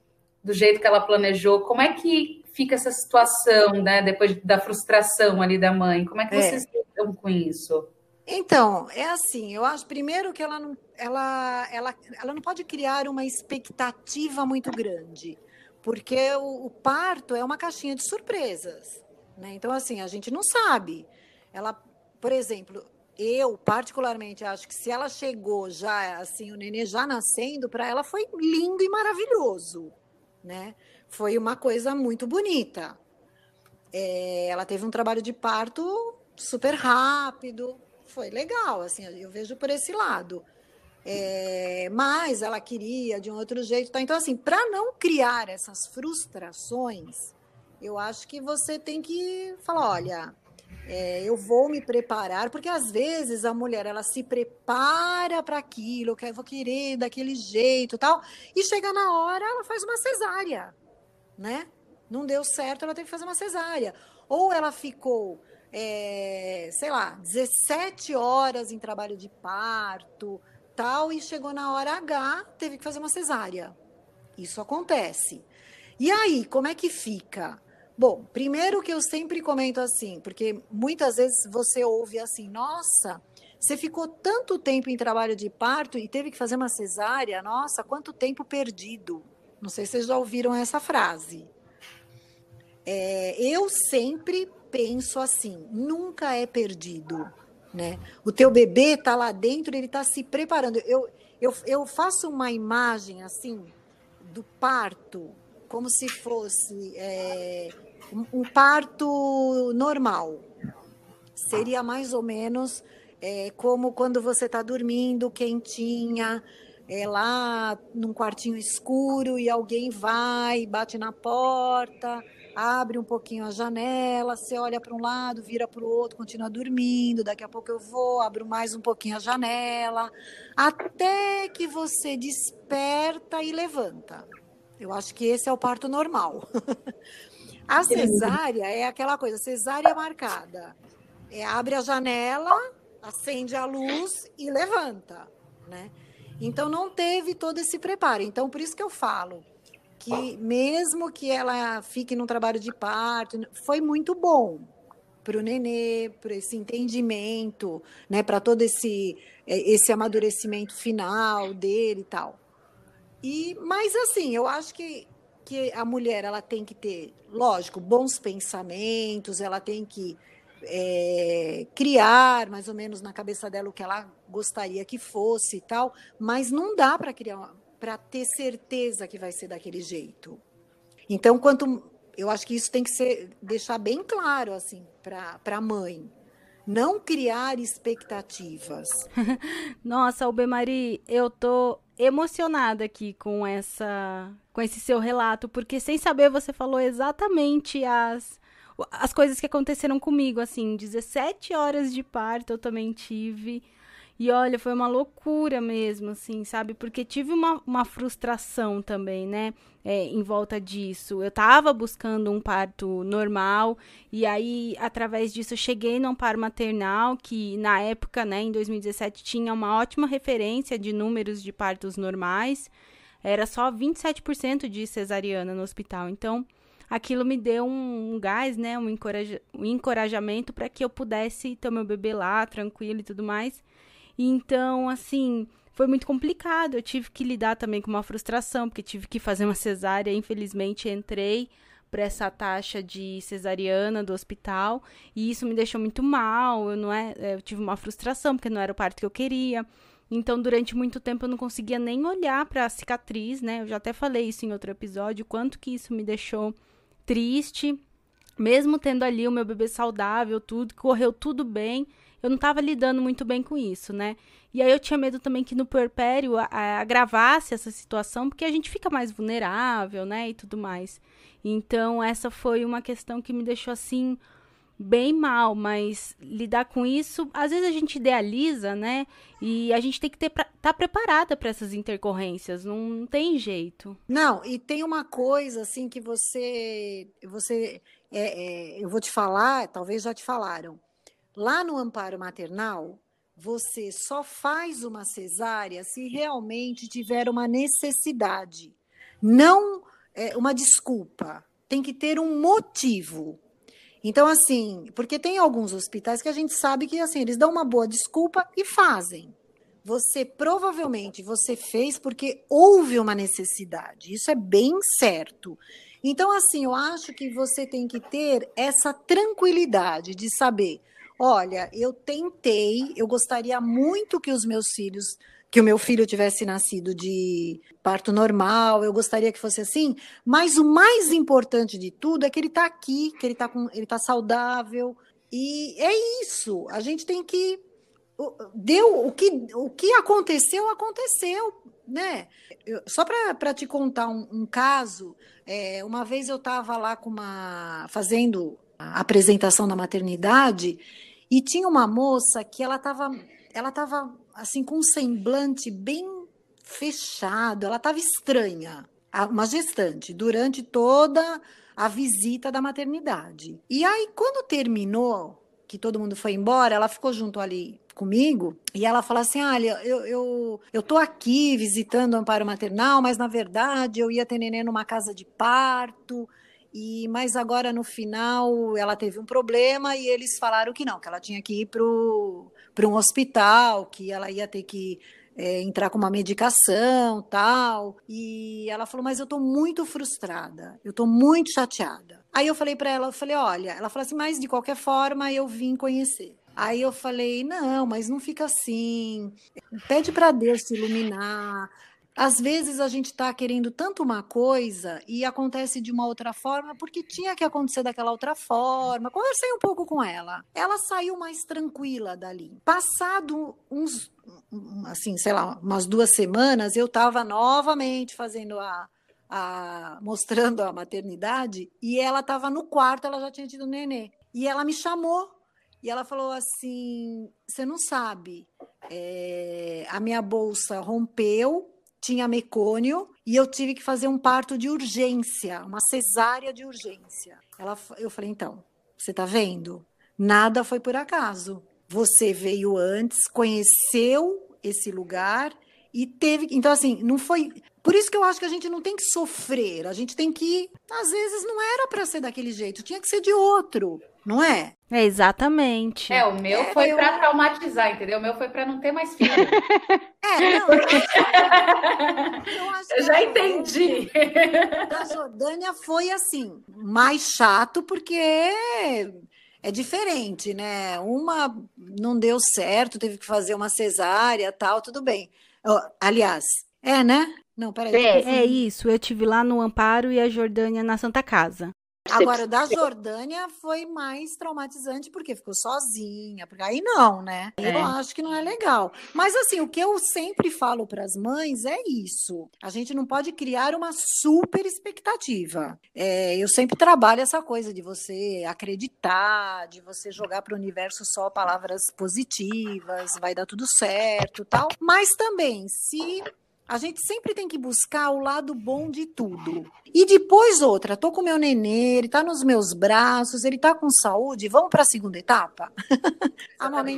do jeito que ela planejou, como é que fica essa situação, né? Depois da frustração ali da mãe, como é que é. vocês lidam com isso? Então, é assim, eu acho primeiro que ela não, ela, ela, ela não pode criar uma expectativa muito grande porque o, o parto é uma caixinha de surpresas. Né? Então, assim, a gente não sabe. Ela, por exemplo, eu particularmente acho que se ela chegou já assim, o nenê já nascendo, para ela foi lindo e maravilhoso, né? Foi uma coisa muito bonita. É, ela teve um trabalho de parto super rápido, foi legal, assim, eu vejo por esse lado. É, mas ela queria de um outro jeito. Tá? Então, assim, para não criar essas frustrações, eu acho que você tem que falar: olha, é, eu vou me preparar, porque às vezes a mulher ela se prepara para aquilo, que eu vou querer daquele jeito tal, e chega na hora, ela faz uma cesárea, né? Não deu certo, ela tem que fazer uma cesárea. Ou ela ficou, é, sei lá, 17 horas em trabalho de parto, tal, e chegou na hora H, teve que fazer uma cesárea. Isso acontece. E aí, como é que fica? Bom, primeiro que eu sempre comento assim, porque muitas vezes você ouve assim, nossa, você ficou tanto tempo em trabalho de parto e teve que fazer uma cesárea, nossa, quanto tempo perdido. Não sei se vocês já ouviram essa frase. É, eu sempre penso assim, nunca é perdido né? O teu bebê está lá dentro, ele está se preparando. Eu, eu, eu faço uma imagem assim do parto, como se fosse é, um, parto normal seria mais ou menos é, como quando você está dormindo, quentinha, é, lá num quartinho escuro e alguém vai, bate na porta, abre um pouquinho a janela, você olha para um lado, vira para o outro, continua dormindo, daqui a pouco eu vou, abro mais um pouquinho a janela, até que você desperta e levanta. Eu acho que esse é o parto normal. a cesárea é aquela coisa, cesárea marcada. É, abre a janela, acende a luz e levanta, né? Então não teve todo esse preparo. Então por isso que eu falo que mesmo que ela fique num trabalho de parto, foi muito bom para o nenê, para esse entendimento, né, para todo esse é, esse amadurecimento final dele e tal. E mas assim, eu acho que que a mulher ela tem que ter, lógico, bons pensamentos, ela tem que é, criar mais ou menos na cabeça dela o que ela gostaria que fosse e tal, mas não dá para criar para ter certeza que vai ser daquele jeito. Então, quanto eu acho que isso tem que ser deixar bem claro assim para a mãe. Não criar expectativas. Nossa, Albemari, eu tô emocionada aqui com essa com esse seu relato, porque sem saber você falou exatamente as as coisas que aconteceram comigo, assim, 17 horas de parto eu também tive. E olha, foi uma loucura mesmo, assim, sabe? Porque tive uma, uma frustração também, né? É, em volta disso. Eu tava buscando um parto normal, e aí, através disso, eu cheguei no amparo maternal, que na época, né, em 2017, tinha uma ótima referência de números de partos normais. Era só 27% de cesariana no hospital. Então, aquilo me deu um, um gás, né? Um, encoraja, um encorajamento para que eu pudesse ter meu bebê lá, tranquilo e tudo mais. Então, assim, foi muito complicado. Eu tive que lidar também com uma frustração, porque tive que fazer uma cesárea. Infelizmente, entrei para essa taxa de cesariana do hospital e isso me deixou muito mal. Eu não é, eu tive uma frustração porque não era o parto que eu queria. Então, durante muito tempo eu não conseguia nem olhar para a cicatriz, né? Eu já até falei isso em outro episódio, quanto que isso me deixou triste, mesmo tendo ali o meu bebê saudável, tudo, correu tudo bem, eu não estava lidando muito bem com isso, né? E aí eu tinha medo também que no puerpério agravasse essa situação, porque a gente fica mais vulnerável, né, e tudo mais. Então, essa foi uma questão que me deixou assim bem mal, mas lidar com isso, às vezes a gente idealiza, né? E a gente tem que estar tá preparada para essas intercorrências, não, não, tem jeito. Não, e tem uma coisa assim que você, você, é, é, eu vou te falar, talvez já te falaram. Lá no amparo maternal, você só faz uma cesárea se realmente tiver uma necessidade, não é, uma desculpa. Tem que ter um motivo. Então, assim, porque tem alguns hospitais que a gente sabe que assim, eles dão uma boa desculpa e fazem. Você provavelmente você fez porque houve uma necessidade. Isso é bem certo. Então, assim, eu acho que você tem que ter essa tranquilidade de saber: olha, eu tentei, eu gostaria muito que os meus filhos que o meu filho tivesse nascido de parto normal, eu gostaria que fosse assim, mas o mais importante de tudo é que ele está aqui, que ele está ele tá saudável, e é isso, a gente tem que deu o que o que aconteceu aconteceu né? Eu, só para te contar um, um caso é, uma vez eu estava lá com uma fazendo a apresentação da maternidade e tinha uma moça que ela estava ela estava assim com um semblante bem fechado, ela estava estranha, uma gestante, durante toda a visita da maternidade. E aí, quando terminou, que todo mundo foi embora, ela ficou junto ali comigo e ela falou assim: Olha, eu, eu, eu tô aqui visitando o amparo maternal, mas na verdade eu ia ter neném numa casa de parto. E, mas agora no final ela teve um problema e eles falaram que não, que ela tinha que ir para um hospital, que ela ia ter que é, entrar com uma medicação tal. E ela falou, mas eu estou muito frustrada, eu estou muito chateada. Aí eu falei para ela, eu falei, olha, ela falou assim, mas de qualquer forma eu vim conhecer. Aí eu falei, não, mas não fica assim. Pede para Deus te iluminar às vezes a gente está querendo tanto uma coisa e acontece de uma outra forma porque tinha que acontecer daquela outra forma. Conversei um pouco com ela. Ela saiu mais tranquila dali. Passado uns, assim, sei lá, umas duas semanas, eu estava novamente fazendo a, a, mostrando a maternidade e ela estava no quarto, ela já tinha tido nenê. E ela me chamou e ela falou assim: Você não sabe, é, a minha bolsa rompeu, tinha mecônio e eu tive que fazer um parto de urgência, uma cesárea de urgência. Ela, eu falei: Então, você está vendo? Nada foi por acaso. Você veio antes, conheceu esse lugar e teve. Então, assim, não foi. Por isso que eu acho que a gente não tem que sofrer, a gente tem que. Às vezes não era para ser daquele jeito, tinha que ser de outro não é? É, exatamente. É, o meu é, foi eu... para traumatizar, entendeu? O meu foi para não ter mais filho. é, não. Eu, acho eu já entendi. Da Jordânia foi assim, mais chato porque é diferente, né? Uma não deu certo, teve que fazer uma cesárea, tal, tudo bem. Aliás, é, né? Não, peraí. É, é isso. Eu tive lá no Amparo e a Jordânia na Santa Casa. Agora, da Jordânia foi mais traumatizante porque ficou sozinha, porque aí não, né? É. Eu acho que não é legal. Mas assim, o que eu sempre falo para as mães é isso. A gente não pode criar uma super expectativa. É, eu sempre trabalho essa coisa de você acreditar, de você jogar para o universo só palavras positivas, vai dar tudo certo, tal. Mas também, se a gente sempre tem que buscar o lado bom de tudo. E depois outra, tô com meu nenê, ele tá nos meus braços, ele tá com saúde, vamos para a segunda etapa?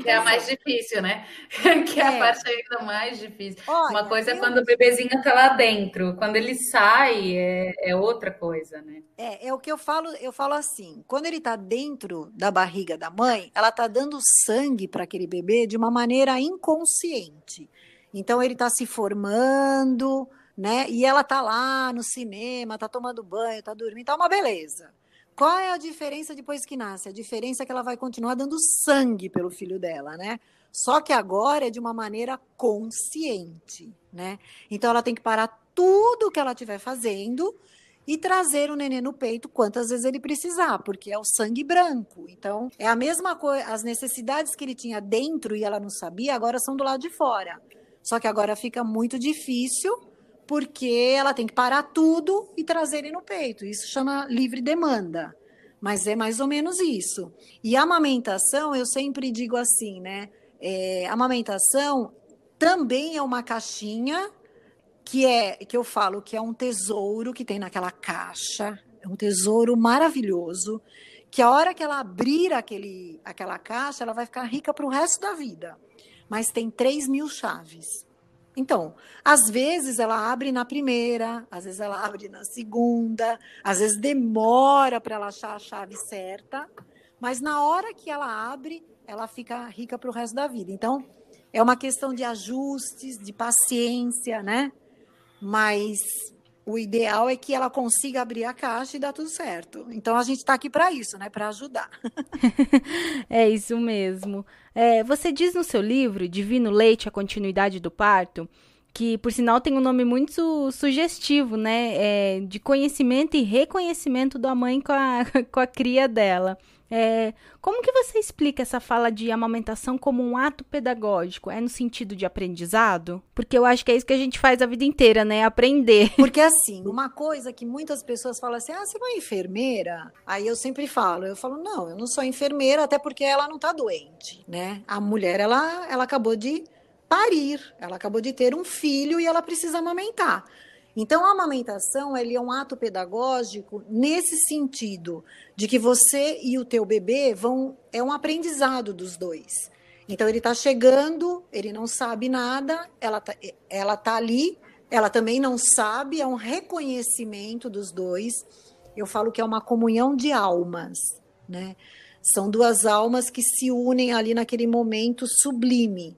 que é a mais difícil, né? que é, a parte ainda mais difícil. Olha, Uma coisa é quando o bebezinho tá lá dentro, quando ele sai é, é outra coisa, né? É, é o que eu falo, eu falo assim, quando ele tá dentro da barriga da mãe, ela tá dando sangue para aquele bebê de uma maneira inconsciente. Então ele está se formando, né? E ela está lá no cinema, está tomando banho, está dormindo, tá uma beleza. Qual é a diferença depois que nasce? A diferença é que ela vai continuar dando sangue pelo filho dela, né? Só que agora é de uma maneira consciente, né? Então ela tem que parar tudo que ela estiver fazendo e trazer o neném no peito quantas vezes ele precisar, porque é o sangue branco. Então, é a mesma coisa, as necessidades que ele tinha dentro e ela não sabia, agora são do lado de fora. Só que agora fica muito difícil porque ela tem que parar tudo e trazer ele no peito. Isso chama livre demanda. Mas é mais ou menos isso. E a amamentação, eu sempre digo assim, né? É, a amamentação também é uma caixinha que é que eu falo que é um tesouro que tem naquela caixa, é um tesouro maravilhoso, que a hora que ela abrir aquele, aquela caixa, ela vai ficar rica para o resto da vida mas tem 3 mil chaves. Então, às vezes ela abre na primeira, às vezes ela abre na segunda, às vezes demora para ela achar a chave certa, mas na hora que ela abre, ela fica rica para o resto da vida. Então, é uma questão de ajustes, de paciência, né? Mas o ideal é que ela consiga abrir a caixa e dar tudo certo. Então a gente está aqui para isso, né? Para ajudar. é isso mesmo. É, você diz no seu livro, Divino Leite, a continuidade do parto, que por sinal tem um nome muito sugestivo, né? É, de conhecimento e reconhecimento da mãe com a, com a cria dela. É, como que você explica essa fala de amamentação como um ato pedagógico? É no sentido de aprendizado? Porque eu acho que é isso que a gente faz a vida inteira, né? Aprender. Porque assim, uma coisa que muitas pessoas falam assim: ah, você é enfermeira? Aí eu sempre falo, eu falo, não, eu não sou enfermeira, até porque ela não tá doente, né? A mulher, ela, ela acabou de parir, ela acabou de ter um filho e ela precisa amamentar. Então, a amamentação ele é um ato pedagógico nesse sentido, de que você e o teu bebê vão. É um aprendizado dos dois. Então, ele está chegando, ele não sabe nada, ela está ela tá ali, ela também não sabe, é um reconhecimento dos dois. Eu falo que é uma comunhão de almas, né? São duas almas que se unem ali naquele momento sublime.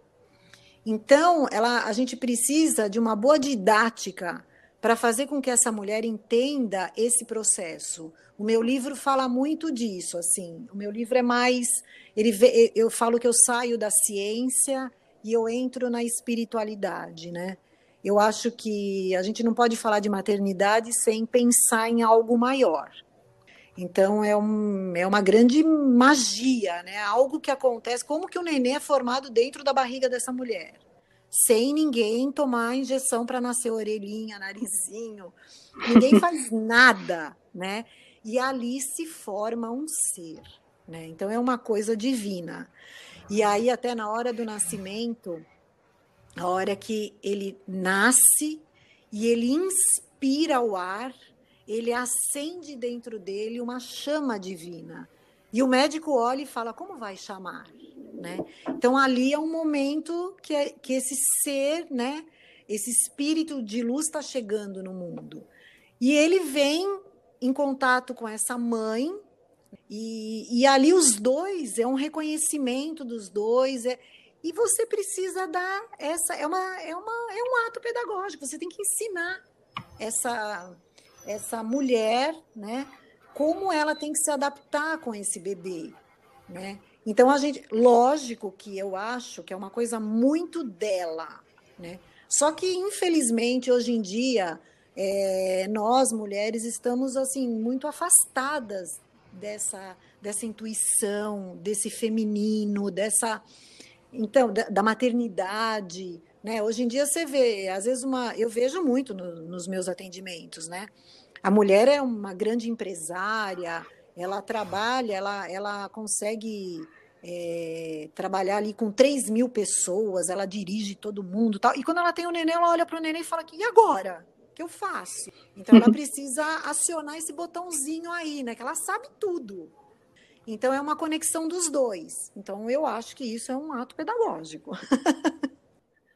Então, ela, a gente precisa de uma boa didática para fazer com que essa mulher entenda esse processo. O meu livro fala muito disso, assim. O meu livro é mais, ele eu falo que eu saio da ciência e eu entro na espiritualidade, né? eu acho que a gente não pode falar de maternidade sem pensar em algo maior. Então é, um, é uma grande magia, né? Algo que acontece, como que o neném é formado dentro da barriga dessa mulher, sem ninguém tomar injeção para nascer orelhinha, narizinho, ninguém faz nada, né? E ali se forma um ser, né? Então é uma coisa divina. E aí até na hora do nascimento, a hora que ele nasce e ele inspira o ar, ele acende dentro dele uma chama divina. E o médico olha e fala: como vai chamar? Né? Então, ali é um momento que, é, que esse ser, né, esse espírito de luz está chegando no mundo. E ele vem em contato com essa mãe, e, e ali os dois, é um reconhecimento dos dois, é, e você precisa dar essa. É, uma, é, uma, é um ato pedagógico, você tem que ensinar essa essa mulher, né? Como ela tem que se adaptar com esse bebê, né? Então a gente, lógico que eu acho que é uma coisa muito dela, né? Só que infelizmente hoje em dia é, nós mulheres estamos assim muito afastadas dessa dessa intuição, desse feminino, dessa então da, da maternidade, né? Hoje em dia você vê, às vezes uma, eu vejo muito no, nos meus atendimentos, né? A mulher é uma grande empresária, ela trabalha, ela, ela consegue é, trabalhar ali com 3 mil pessoas, ela dirige todo mundo tal. E quando ela tem o neném, ela olha para o neném e fala: e agora? O que eu faço? Então ela precisa acionar esse botãozinho aí, né? Que ela sabe tudo. Então é uma conexão dos dois. Então eu acho que isso é um ato pedagógico.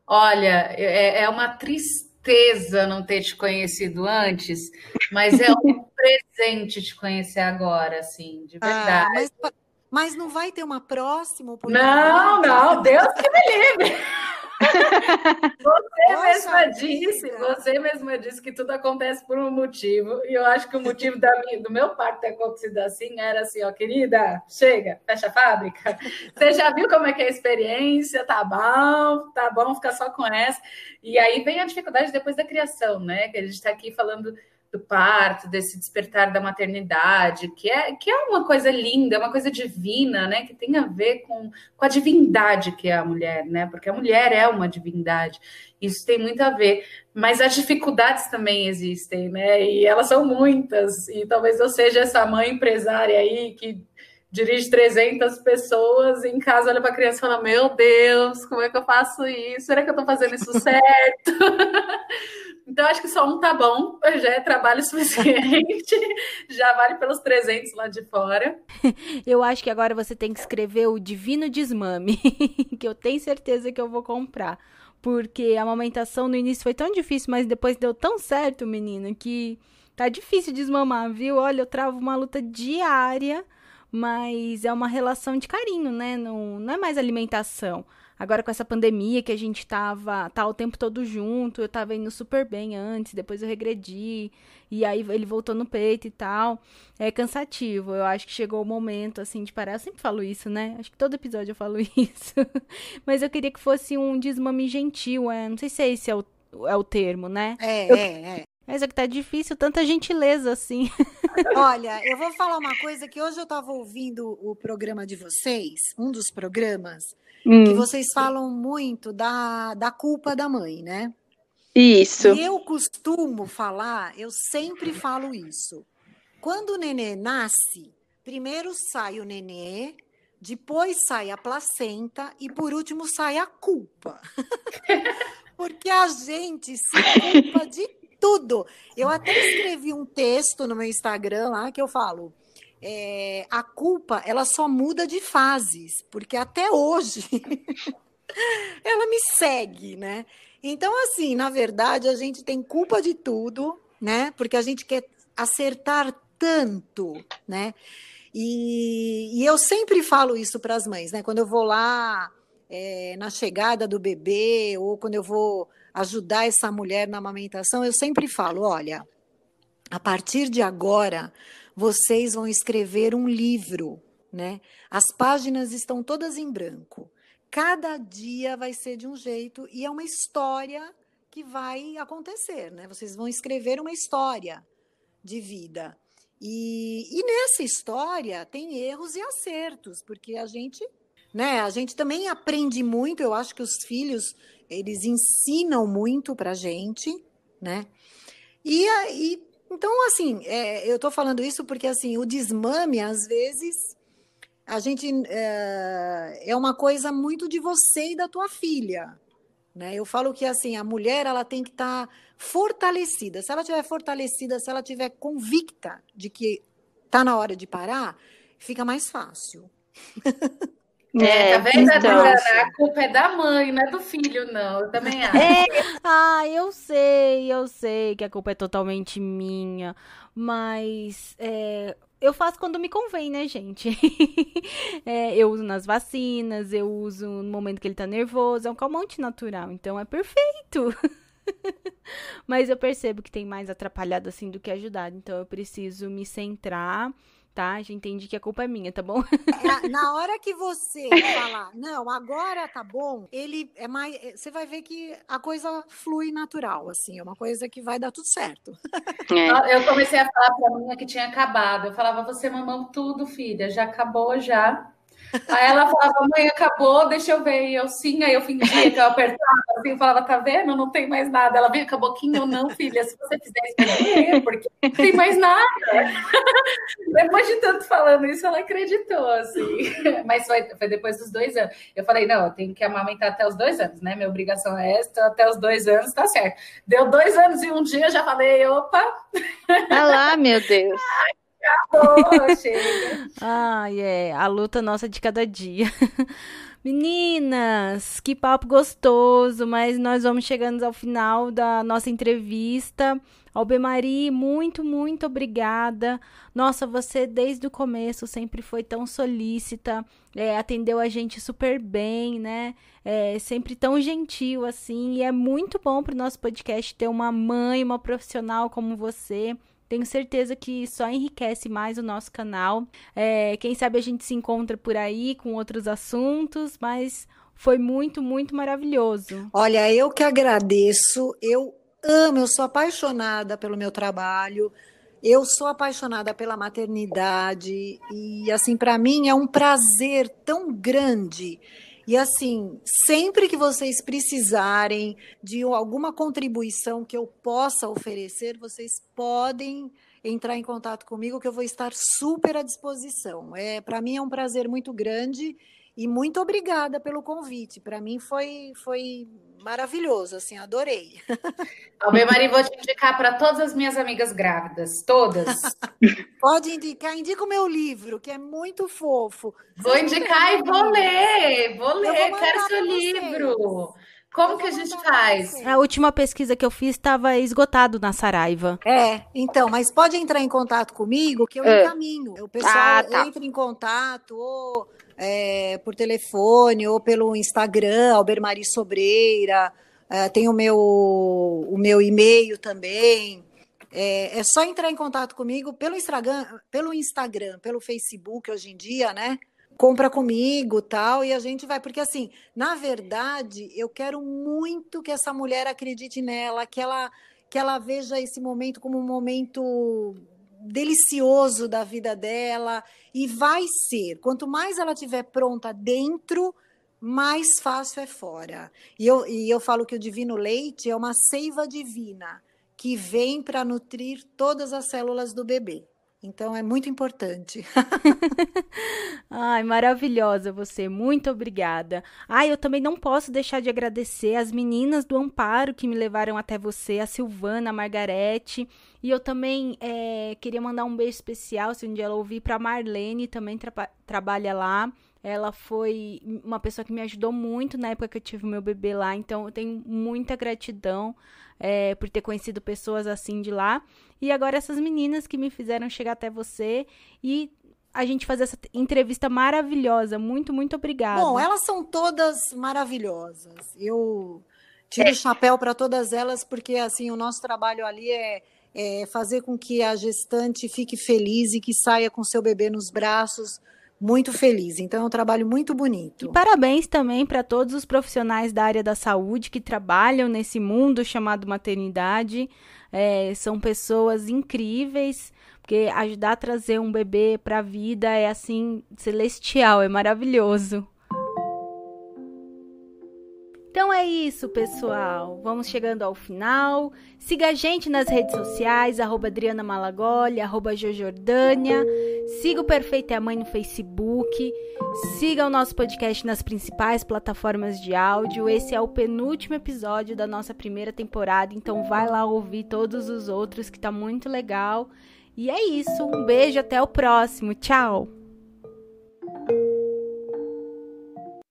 Olha, é, é uma tristeza não ter te conhecido antes, mas é um presente te conhecer agora, assim, de ah, verdade. Ah, mas, mas, não vai ter uma próxima Não, não, Deus que me livre. Você Poxa mesma disse, você mesma disse que tudo acontece por um motivo, e eu acho que o motivo da minha, do meu parto ter acontecido assim era assim, ó, querida, chega, fecha a fábrica. Você já viu como é que é a experiência? Tá bom, tá bom, fica só com essa. E aí vem a dificuldade depois da criação, né? Que a gente está aqui falando do parto, desse despertar da maternidade, que é, que é uma coisa linda, é uma coisa divina, né? Que tem a ver com, com a divindade que é a mulher, né? Porque a mulher é uma divindade. Isso tem muito a ver. Mas as dificuldades também existem, né? E elas são muitas. E talvez eu seja essa mãe empresária aí que dirige 300 pessoas e em casa olha para a criança e fala: Meu Deus, como é que eu faço isso? Será que eu estou fazendo isso certo? Então, acho que só um tá bom, já é trabalho suficiente, já vale pelos 300 lá de fora. Eu acho que agora você tem que escrever o Divino Desmame, que eu tenho certeza que eu vou comprar. Porque a amamentação no início foi tão difícil, mas depois deu tão certo, menino, que tá difícil desmamar, viu? Olha, eu travo uma luta diária, mas é uma relação de carinho, né? Não, não é mais alimentação. Agora com essa pandemia que a gente tava tá o tempo todo junto, eu tava indo super bem antes, depois eu regredi, e aí ele voltou no peito e tal. É cansativo. Eu acho que chegou o momento assim de parar. Eu sempre falo isso, né? Acho que todo episódio eu falo isso. Mas eu queria que fosse um desmame gentil, é, não sei se é esse é o, é o termo, né? É, eu... é, é. Mas é que tá difícil, tanta gentileza assim. Olha, eu vou falar uma coisa que hoje eu estava ouvindo o programa de vocês, um dos programas, hum. que vocês falam muito da, da culpa da mãe, né? Isso. E eu costumo falar, eu sempre falo isso. Quando o nenê nasce, primeiro sai o nenê, depois sai a placenta e por último sai a culpa. Porque a gente se culpa de tudo. Eu até escrevi um texto no meu Instagram lá que eu falo. É, a culpa ela só muda de fases, porque até hoje ela me segue, né? Então, assim, na verdade, a gente tem culpa de tudo, né? Porque a gente quer acertar tanto, né? E, e eu sempre falo isso para as mães, né? Quando eu vou lá é, na chegada do bebê ou quando eu vou ajudar essa mulher na amamentação, eu sempre falo: olha, a partir de agora, vocês vão escrever um livro, né? As páginas estão todas em branco. Cada dia vai ser de um jeito e é uma história que vai acontecer, né? Vocês vão escrever uma história de vida. E, e nessa história tem erros e acertos, porque a gente, né? A gente também aprende muito. Eu acho que os filhos eles ensinam muito para gente, né? E aí, então assim, é, eu estou falando isso porque assim o desmame às vezes a gente é, é uma coisa muito de você e da tua filha, né? Eu falo que assim a mulher ela tem que estar tá fortalecida. Se ela estiver fortalecida, se ela estiver convicta de que está na hora de parar, fica mais fácil. É, tá vendo, então, A culpa é da mãe, não é do filho, não. Eu também acho. É, ah, eu sei, eu sei que a culpa é totalmente minha. Mas é, eu faço quando me convém, né, gente? é, eu uso nas vacinas, eu uso no momento que ele tá nervoso. É um calmante natural, então é perfeito. Mas eu percebo que tem mais atrapalhado assim do que ajudado. Então eu preciso me centrar tá? Já entendi que a culpa é minha, tá bom? É, na hora que você falar, não, agora tá bom, ele é mais. É, você vai ver que a coisa flui natural, assim, é uma coisa que vai dar tudo certo. É. Eu comecei a falar pra minha que tinha acabado. Eu falava, você mamou tudo, filha, já acabou já. Aí ela falava, mãe, acabou, deixa eu ver. E eu sim, aí eu fingia que eu apertava, assim, eu falava, tá vendo? Não tem mais nada. Ela vinha com a boquinha, eu não, filha, se você fizer isso, porque não tem mais nada. depois de tanto falando isso, ela acreditou, assim. Mas foi, foi depois dos dois anos. Eu falei, não, eu tenho que amamentar até os dois anos, né? Minha obrigação é esta, até os dois anos, tá certo. Deu dois anos e um dia, eu já falei, opa. Ah lá, meu Deus. Acabou, chega. Ai, é. A luta nossa de cada dia. Meninas, que papo gostoso, mas nós vamos chegando ao final da nossa entrevista. Albemari, muito, muito obrigada. Nossa, você desde o começo sempre foi tão solícita, é, atendeu a gente super bem, né? É, sempre tão gentil assim. E é muito bom para o nosso podcast ter uma mãe, uma profissional como você. Tenho certeza que só enriquece mais o nosso canal. É, quem sabe a gente se encontra por aí com outros assuntos, mas foi muito, muito maravilhoso. Olha, eu que agradeço. Eu amo, eu sou apaixonada pelo meu trabalho. Eu sou apaixonada pela maternidade e assim para mim é um prazer tão grande e assim, sempre que vocês precisarem de alguma contribuição que eu possa oferecer, vocês podem entrar em contato comigo, que eu vou estar super à disposição. É, para mim é um prazer muito grande e muito obrigada pelo convite. Para mim foi, foi maravilhoso, assim, adorei. Alber Mari, vou te indicar para todas as minhas amigas grávidas, todas. Pode indicar, indica o meu livro, que é muito fofo. Vou indicar e vou ler, vou ler, vou quero seu livro. Como que a gente faz? A última pesquisa que eu fiz estava esgotado na Saraiva. É, então, mas pode entrar em contato comigo que eu é. encaminho. O pessoal ah, tá. entra em contato ou é, por telefone ou pelo Instagram, Albermari Sobreira. É, tem o meu, o meu e-mail também. É, é, só entrar em contato comigo pelo Instagram, pelo Instagram, pelo Facebook hoje em dia, né? Compra comigo tal e a gente vai porque assim na verdade eu quero muito que essa mulher acredite nela que ela que ela veja esse momento como um momento delicioso da vida dela e vai ser. Quanto mais ela tiver pronta dentro mais fácil é fora. E eu, e eu falo que o divino leite é uma seiva divina que vem para nutrir todas as células do bebê então é muito importante. Ai, maravilhosa você. Muito obrigada. Ai, eu também não posso deixar de agradecer as meninas do Amparo que me levaram até você, a Silvana, a Margarete. E eu também é, queria mandar um beijo especial, se um dia ela ouvir, para Marlene, também tra trabalha lá. Ela foi uma pessoa que me ajudou muito na época que eu tive meu bebê lá, então eu tenho muita gratidão é, por ter conhecido pessoas assim de lá. E agora essas meninas que me fizeram chegar até você e a gente fazer essa entrevista maravilhosa. Muito, muito obrigada. Bom, elas são todas maravilhosas. Eu tiro o chapéu para todas elas, porque assim, o nosso trabalho ali é, é fazer com que a gestante fique feliz e que saia com seu bebê nos braços muito feliz. Então é um trabalho muito bonito. E parabéns também para todos os profissionais da área da saúde que trabalham nesse mundo chamado maternidade. É, são pessoas incríveis, porque ajudar a trazer um bebê para a vida é assim celestial, é maravilhoso. Então é isso, pessoal. Vamos chegando ao final. Siga a gente nas redes sociais, arroba Adriana Malagoli, arroba Jojordânia. Siga o Perfeita é Mãe no Facebook. Siga o nosso podcast nas principais plataformas de áudio. Esse é o penúltimo episódio da nossa primeira temporada, então vai lá ouvir todos os outros que tá muito legal. E é isso. Um beijo, até o próximo. Tchau!